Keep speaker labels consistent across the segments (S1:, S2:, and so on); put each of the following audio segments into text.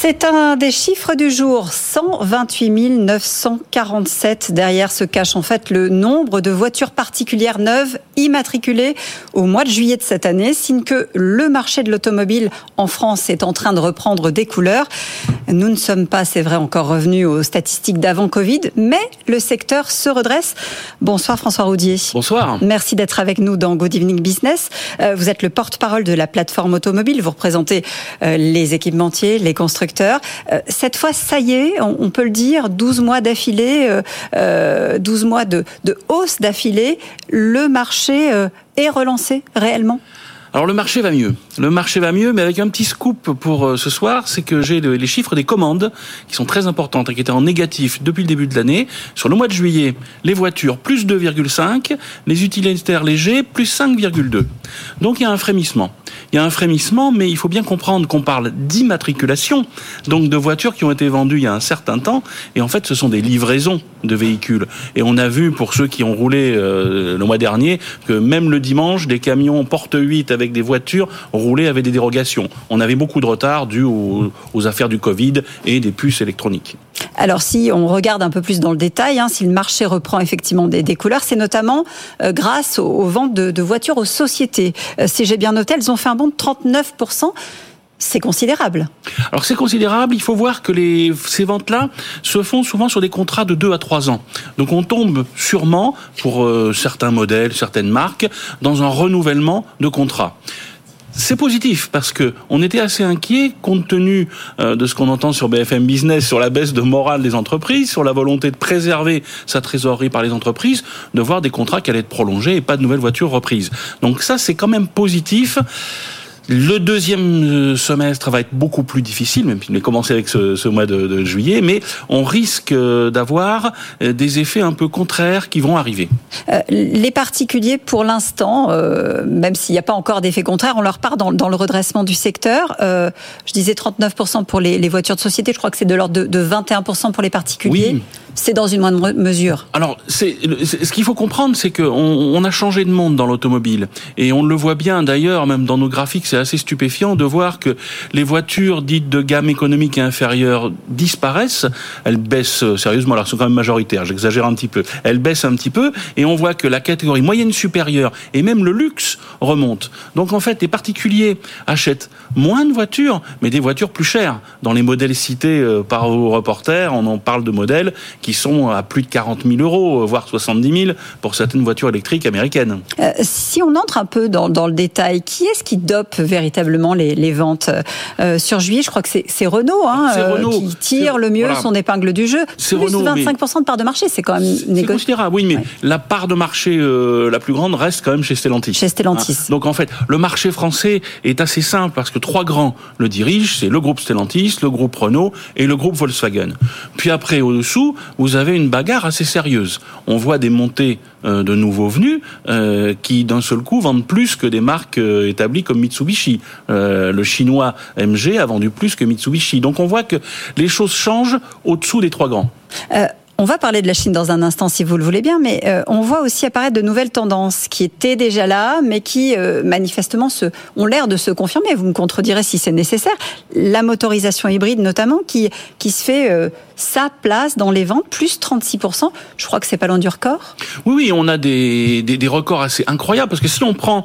S1: C'est un des chiffres du jour, 128 947. Derrière se cache en fait le nombre de voitures particulières neuves immatriculées au mois de juillet de cette année, signe que le marché de l'automobile en France est en train de reprendre des couleurs. Nous ne sommes pas, c'est vrai, encore revenus aux statistiques d'avant Covid, mais le secteur se redresse. Bonsoir François Roudier.
S2: Bonsoir.
S1: Merci d'être avec nous dans Good Evening Business. Euh, vous êtes le porte-parole de la plateforme automobile. Vous représentez euh, les équipementiers, les constructeurs euh, cette fois, ça y est, on, peut le dire, 12 mois d'affilée, 12 euh, euh, mois de, hausse d'affilée, le marché est relancé réellement?
S2: Alors le marché va mieux. Le marché va mieux, mais avec un petit scoop pour ce soir, c'est que j'ai les chiffres des commandes qui sont très importantes et qui étaient en négatif depuis le début de l'année. Sur le mois de juillet, les voitures plus 2,5, les utilitaires légers plus 5,2. Donc il y a un frémissement il y a un frémissement, mais il faut bien comprendre qu'on parle d'immatriculation, donc de voitures qui ont été vendues il y a un certain temps, et en fait ce sont des livraisons de véhicules. Et on a vu pour ceux qui ont roulé euh, le mois dernier que même le dimanche, des camions porte 8 avec des voitures roulaient avec des dérogations. On avait beaucoup de retard dû aux, affaires du Covid et des puces électroniques.
S1: Alors si on regarde un peu plus dans le détail, hein, si le marché reprend effectivement des, couleurs, c'est notamment euh, grâce aux, ventes de, voitures aux sociétés. Euh, si j'ai bien noté, elles ont fait un bond de 39%. C'est considérable.
S2: Alors c'est considérable. Il faut voir que les, ces ventes-là se font souvent sur des contrats de 2 à 3 ans. Donc on tombe sûrement, pour euh, certains modèles, certaines marques, dans un renouvellement de contrat. C'est positif parce que on était assez inquiet compte tenu euh, de ce qu'on entend sur BFM Business sur la baisse de morale des entreprises, sur la volonté de préserver sa trésorerie par les entreprises, de voir des contrats qui allaient être prolongés et pas de nouvelles voitures reprises. Donc ça c'est quand même positif. Le deuxième euh, semestre va être beaucoup plus difficile, même s'il est commencé avec ce, mois de, juillet, mais on risque euh, d'avoir euh, des effets un peu contraires qui vont arriver.
S1: les particuliers, pour l'instant, même s'il n'y a pas encore d'effet contraire, on leur part dans, le redressement du secteur. je disais 39% pour les, voitures de société, je crois que c'est de l'ordre de, de, 21% pour les particuliers. Oui c'est dans une moindre mesure.
S2: Alors, ce qu'il faut comprendre, c'est qu'on on a changé de monde dans l'automobile et on le voit bien d'ailleurs, même dans nos graphiques, c'est assez stupéfiant de voir que les voitures dites de gamme économique et inférieure disparaissent. Elles baissent euh, sérieusement, alors elles sont quand même majoritaires. J'exagère un petit peu. Elles baissent un petit peu et on voit que la catégorie moyenne supérieure et même le luxe remonte. Donc en fait, les particuliers achètent moins de voitures, mais des voitures plus chères. Dans les modèles cités euh, par vos reporters, on en parle de modèles qui sont à plus de 40 000 euros, voire 70 000 pour certaines voitures électriques américaines.
S1: Euh, si on entre un peu dans, dans le détail, qui est-ce qui dope véritablement les, les ventes euh, Sur juillet, je crois que c'est Renault, hein, euh, qui tire le mieux son épingle du jeu. Plus Renault, 25% de part de marché, c'est quand même négociable.
S2: considérable, oui, mais la part de marché la plus grande reste quand même chez Stellantis.
S1: Chez Stellantis.
S2: Hein. Donc en fait, le marché français est assez simple parce que trois grands le dirigent, c'est le groupe Stellantis, le groupe Renault et le groupe Volkswagen. Puis après, au-dessous, vous avez une bagarre assez sérieuse. On voit des montées euh, de nouveaux venus euh, qui d'un seul coup vendent plus que des marques euh, établies comme Mitsubishi. le chinois MG a vendu plus que Mitsubishi. Donc on voit que les choses changent au-dessous des trois grands.
S1: On va parler de la Chine dans un instant si vous le voulez bien, mais euh, on voit aussi apparaître de nouvelles tendances qui étaient déjà là, mais qui euh, manifestement ont l'air de se confirmer. Vous me contredirez si c'est nécessaire. La motorisation hybride notamment, qui, qui se fait euh, sa place dans les ventes, plus 36%. Je crois que c'est pas loin du record.
S2: Oui, oui, on a des, des, des, records assez incroyables, parce que si on prend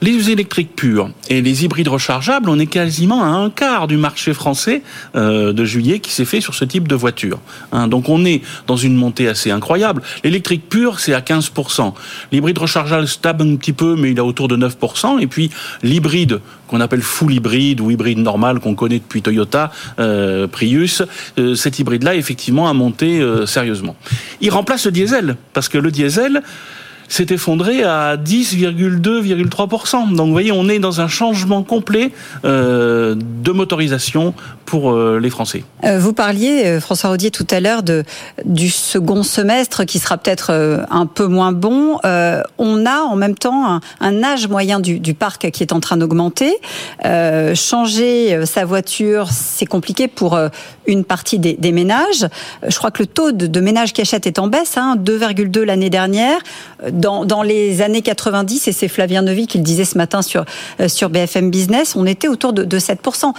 S2: les électriques purs et les hybrides rechargeables, on est quasiment à un quart du marché français de juillet qui s'est fait sur ce type de voiture. Hein, donc on est dans dans une montée assez incroyable. L'électrique pur, c'est à 15%. L'hybride rechargeable stable un petit peu, mais il est autour de 9%. Et puis l'hybride, qu'on appelle full hybride ou hybride normal, qu'on connaît depuis Toyota, euh, Prius, euh, cet hybride-là, effectivement, a monté euh, sérieusement. Il remplace le diesel, parce que le diesel, s'est effondré à 10,2,3%. Donc vous voyez, on est dans un changement complet euh, de motorisation pour euh, les Français.
S1: Euh, vous parliez, François Rodier, tout à l'heure du second semestre qui sera peut-être un peu moins bon. on a en même temps un, âge moyen du, parc qui est en train d'augmenter. changer sa voiture, c'est compliqué pour une partie des, ménages. Je crois que le taux de, de ménages qui achètent est en baisse, hein, 2,2 l'année dernière dans, les années 90, et c'est Flavien Nevy qui le disait ce matin sur, sur BFM Business, on était autour de, de 7%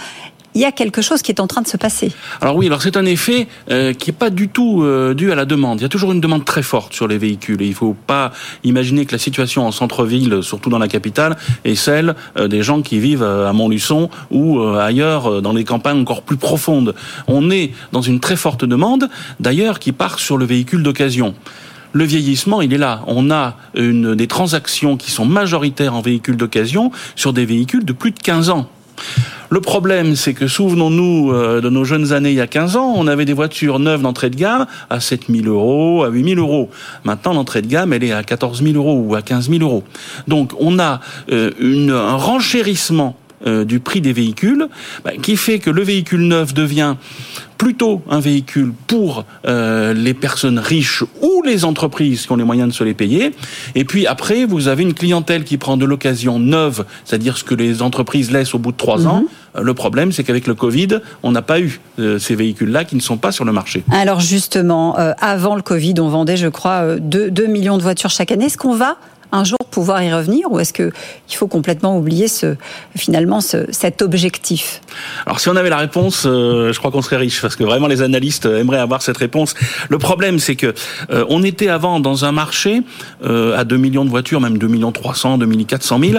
S1: il y a quelque chose qui est en train de se passer.
S2: Alors oui, alors c'est un effet euh, qui n'est pas du tout euh, dû à la demande. Il y a toujours une demande très forte sur les véhicules et il ne faut pas imaginer que la situation en centre-ville, surtout dans la capitale, est celle euh, des gens qui vivent à Montluçon ou ailleurs dans les campagnes encore plus profondes. On est dans une très forte demande, d'ailleurs, qui part sur le véhicule d'occasion le vieillissement, il est là. On a une, des transactions qui sont majoritaires en véhicules d'occasion sur des véhicules de plus de 15 ans. Le problème, c'est que souvenons-nous euh, de nos jeunes années il y a 15 ans, on avait des voitures neuves d'entrée de gamme à 7 000 euros, à 8 000 euros. Maintenant, l'entrée de gamme, elle est à 14 000 euros ou à 15 000 euros. Donc, on a euh, une, un renchérissement euh, du prix des véhicules, bah, qui fait que le véhicule neuf devient plutôt un véhicule pour euh, les personnes riches ou les entreprises qui ont les moyens de se les payer. Et puis après, vous avez une clientèle qui prend de l'occasion neuve, c'est-à-dire ce que les entreprises laissent au bout de trois mhm. ans. Euh, le problème, c'est qu'avec le Covid, on n'a pas eu ces véhicules-là qui ne sont pas sur le marché.
S1: Alors justement, avant le Covid, on vendait, je crois, 2, 2 millions de voitures chaque année. Est-ce qu'on va un jour pouvoir y revenir ou est-ce qu'il faut complètement oublier finalement cet objectif?
S2: Alors si on avait la réponse, euh, je crois qu'on serait riche parce que vraiment les analystes aimeraient avoir cette réponse. Le problème c'est que euh, on était avant dans un marché euh, à 2 millions de voitures, même 2 millions 300, 2 400 000,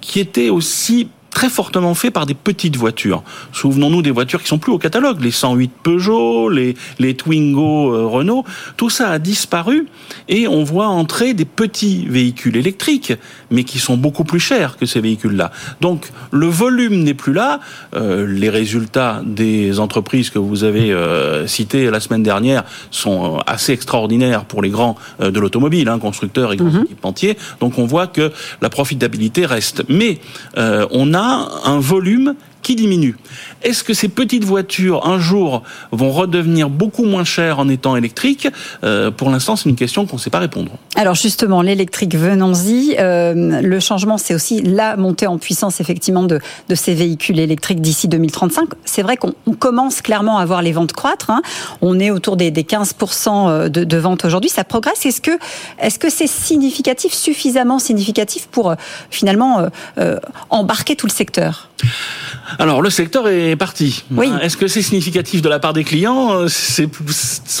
S2: qui était aussi très fortement fait par des petites voitures. Souvenons-nous des voitures qui sont plus au catalogue, les 108 Peugeot, les, les Twingo euh, Renault, tout ça a disparu et on voit entrer des petits véhicules électriques, mais qui sont beaucoup plus chers que ces véhicules-là. Donc le volume n'est plus là. Euh, les résultats des entreprises que vous avez euh, citées la semaine dernière sont assez extraordinaires pour les grands de l'automobile, hein, constructeurs et grands mhm. équipementiers. Donc on voit que la profitabilité reste. Mais on a un volume qui diminue. Est-ce que ces petites voitures, un jour, vont redevenir beaucoup moins chères en étant électriques euh, Pour l'instant, c'est une question qu'on ne sait pas répondre.
S1: Alors justement, l'électrique, venons-y. Euh, le changement, c'est aussi la montée en puissance, effectivement, de, de ces véhicules électriques d'ici 2035. C'est vrai qu'on commence clairement à voir les ventes croître. Hein. On est autour des, des 15% euh, de, ventes aujourd'hui. Ça progresse. Est-ce que est-ce que c'est significatif, suffisamment significatif pour finalement embarquer tout le secteur?
S2: Alors le secteur est parti. Oui. Hein, est-ce que c'est significatif de la part des clients? Euh, c'est,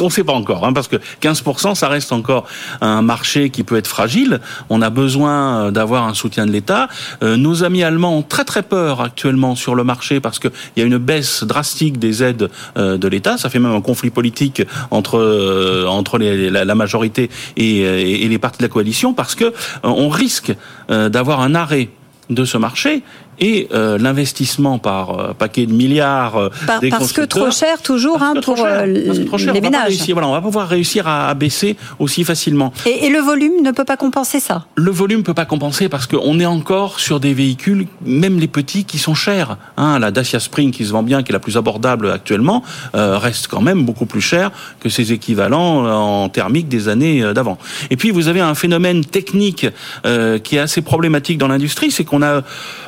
S2: On ne sait pas encore, hein, parce que 15%, ça reste encore un marché qui peut être fragile. On a besoin euh, d'avoir un soutien de l'État. Euh, nos amis allemands ont très très peur actuellement sur le marché parce qu'il y a une baisse drastique des aides de l'État. Ça fait même un conflit politique entre entre la, majorité et, et, les partis de la coalition parce que on risque d'avoir un arrêt de ce marché et euh, l'investissement par euh, paquet de milliards euh,
S1: des parce que trop cher toujours hein, pour les ménages.
S2: voilà, on va pouvoir réussir à, baisser aussi facilement.
S1: Et, le volume ne peut pas compenser ça.
S2: Le volume peut pas compenser parce qu'on est encore sur des véhicules, même les petits, qui sont chers. Hein, la Dacia Spring qui se vend bien, qui est la plus abordable actuellement, reste quand même beaucoup plus cher que ses équivalents en thermique des années d'avant. Et puis vous avez un phénomène technique qui est assez problématique dans l'industrie, c'est qu'on a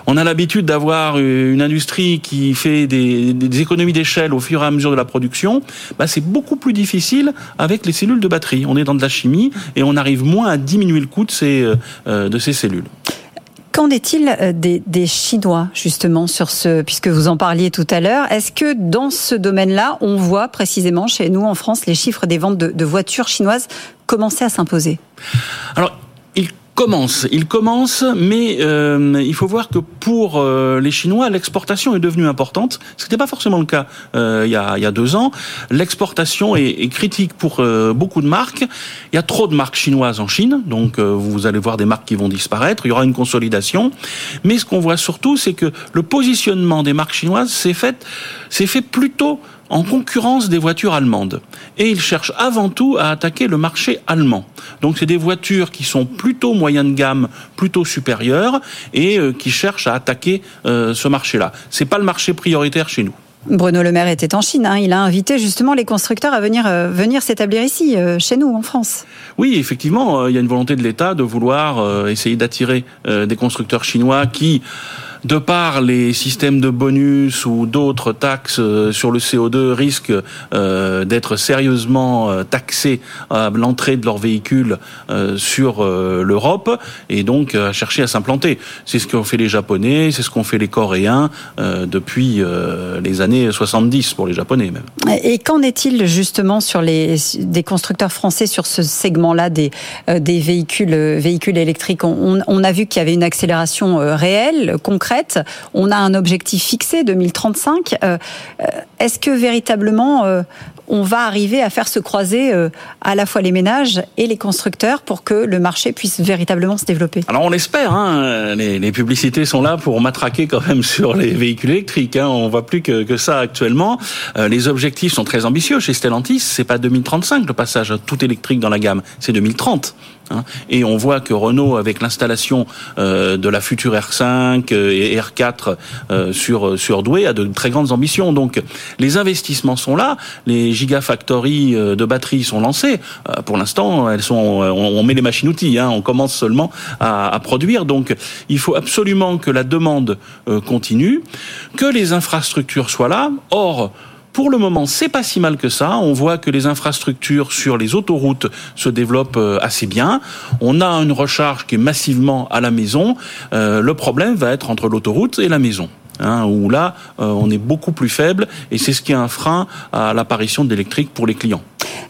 S2: on a l'habitude d'avoir une industrie qui fait des, économies d'échelle au fur et à mesure de la production. Bah, c'est beaucoup plus difficile avec les cellules de batterie. On est dans de la chimie et on arrive moins à diminuer le coût de ces, euh, de ces cellules.
S1: Qu'en est-il euh, des, Chinois, justement, sur ce, puisque vous en parliez tout à l'heure? Est-ce que dans ce domaine-là, on voit précisément chez nous en France les chiffres des ventes de, de voitures chinoises commencer à s'imposer?
S2: Alors, commence. Il commence, mais euh, il faut voir que pour euh, les Chinois, l'exportation est devenue importante. Ce n'était pas forcément le cas euh, il, y a, il, y a, deux ans. L'exportation est, est, critique pour beaucoup de marques. Il y a trop de marques chinoises en Chine, donc vous allez voir des marques qui vont disparaître. Il y aura une consolidation. Mais ce qu'on voit surtout, c'est que le positionnement des marques chinoises s'est fait, s'est fait plutôt en concurrence des voitures allemandes. Et ils cherchent avant tout à attaquer le marché allemand. Donc c'est des voitures qui sont plutôt moyenne de gamme, plutôt supérieures, et euh, qui cherchent à attaquer euh, ce marché-là. C'est pas le marché prioritaire chez nous.
S1: Bruno Le Maire était en Chine. Hein. Il a invité justement les constructeurs à venir euh, venir s'établir ici, chez nous, en France.
S2: Oui, effectivement, il y a une volonté de l'État de vouloir essayer d'attirer des constructeurs chinois qui de par les systèmes de bonus ou d'autres taxes sur le CO2, risquent d'être sérieusement taxés à l'entrée de leurs véhicules sur l'Europe et donc à chercher à s'implanter. C'est ce qu'ont fait les Japonais, c'est ce qu'ont fait les Coréens depuis les années 70 pour les Japonais même.
S1: Et qu'en est-il justement sur les des constructeurs français sur ce segment-là des des véhicules véhicules électriques? On a vu qu'il y avait une accélération réelle, concrète. On a un objectif fixé 2035. Est-ce que véritablement on va arriver à faire se croiser euh, à la fois les ménages et les constructeurs pour que le marché puisse véritablement se développer?
S2: Alors on l'espère, hein. les, publicités sont là pour matraquer quand même sur les véhicules électriques. Hein. On voit plus que, ça actuellement. Euh, les objectifs sont très ambitieux chez Stellantis. C'est pas 2035 le passage tout électrique dans la gamme, c'est 2030. Hein. Et on voit que Renault, avec l'installation euh, de la future R5 et R4 sur sur Douai, a de très grandes ambitions. Donc les investissements sont là. Les gigafactories euh, de batteries sont lancées. Euh, pour l'instant, elles sont, euh, on met les machines-outils, hein, on commence seulement à, produire. Donc, il faut absolument que la demande continue, que les infrastructures soient là. Or, pour le moment, c'est pas si mal que ça. On voit que les infrastructures sur les autoroutes se développent assez bien. On a une recharge qui est massivement à la maison. le problème va être entre l'autoroute et la maison. Hein, où là, euh, on est beaucoup plus faible, et c'est ce qui est un frein à l'apparition d'électrique pour les clients.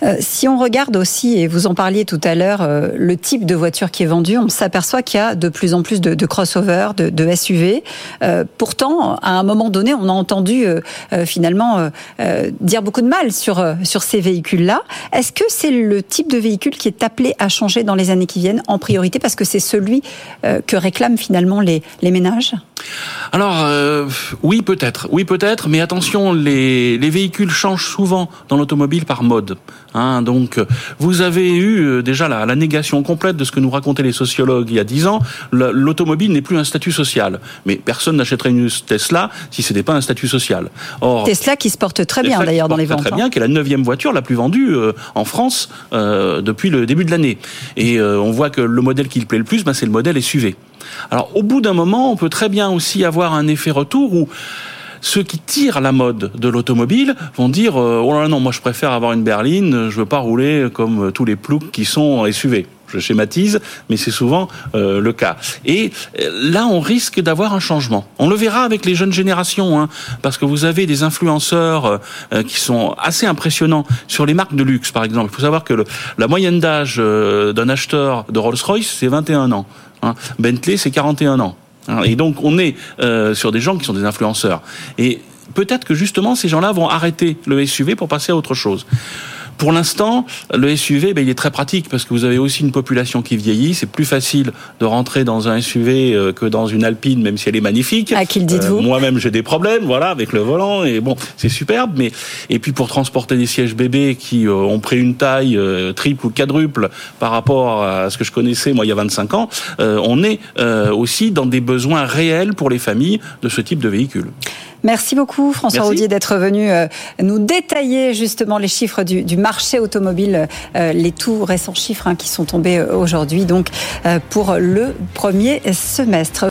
S1: Euh, si on regarde aussi, et vous en parliez tout à l'heure, euh, le type de voiture qui est vendue, on s'aperçoit qu'il y a de plus en plus de, de crossover, de, SUV. Euh, pourtant, à un moment donné, on a entendu finalement dire beaucoup de mal sur, sur ces véhicules-là. Est-ce que c'est le type de véhicule qui est appelé à changer dans les années qui viennent en priorité parce que c'est celui que réclament finalement les, les ménages?
S2: Alors oui peut-être, oui peut-être, mais attention, les, les véhicules changent souvent dans l'automobile par mode. Hein, donc, vous avez eu euh, déjà la, la, négation complète de ce que nous racontaient les sociologues il y a dix ans. L'automobile n'est plus un statut social. Mais personne n'achèterait une Tesla si ce n'était pas un statut social.
S1: Or, Tesla qui se porte très bien d'ailleurs dans les ventes.
S2: Très bien, hein. qui est la neuvième voiture la plus vendue euh, en France euh, depuis le début de l'année. Et on voit que le modèle qui le plaît le plus, ben, c'est le modèle SUV. Alors, au bout d'un moment, on peut très bien aussi avoir un effet retour où ceux qui tirent la mode de l'automobile vont dire euh, oh là non, moi je préfère avoir une berline, je veux pas rouler comme tous les ploucs qui sont SUV je schématise, mais c'est souvent euh, le cas. Et euh, là, on risque d'avoir un changement. On le verra avec les jeunes générations, hein, parce que vous avez des influenceurs qui sont assez impressionnants sur les marques de luxe, par exemple. Il faut savoir que la moyenne d'âge d'un acheteur de Rolls-Royce, c'est 21 ans. Hein. Bentley, c'est 41 ans. Hein, et donc on est euh, sur des gens qui sont des influenceurs. Et peut-être que justement ces gens-là vont arrêter le SUV pour passer à autre chose. Pour l'instant, le SUV, ben, il est très pratique parce que vous avez aussi une population qui vieillit. C'est plus facile de rentrer dans un SUV euh, que dans une Alpine, même si elle est magnifique.
S1: À qui le dites-vous
S2: euh, Moi-même, j'ai des problèmes, voilà, avec le volant. Et bon, c'est superbe. Mais et puis pour transporter des sièges bébés qui euh, ont pris une taille triple ou quadruple par rapport à ce que je connaissais moi il y a 25 ans, on est aussi dans des besoins réels pour les familles de ce type de véhicule.
S1: Merci beaucoup François Roudier d'être venu euh, nous détailler justement les chiffres du, marché automobile, euh, les tout récents chiffres hein, qui sont tombés euh, aujourd'hui donc pour le premier semestre.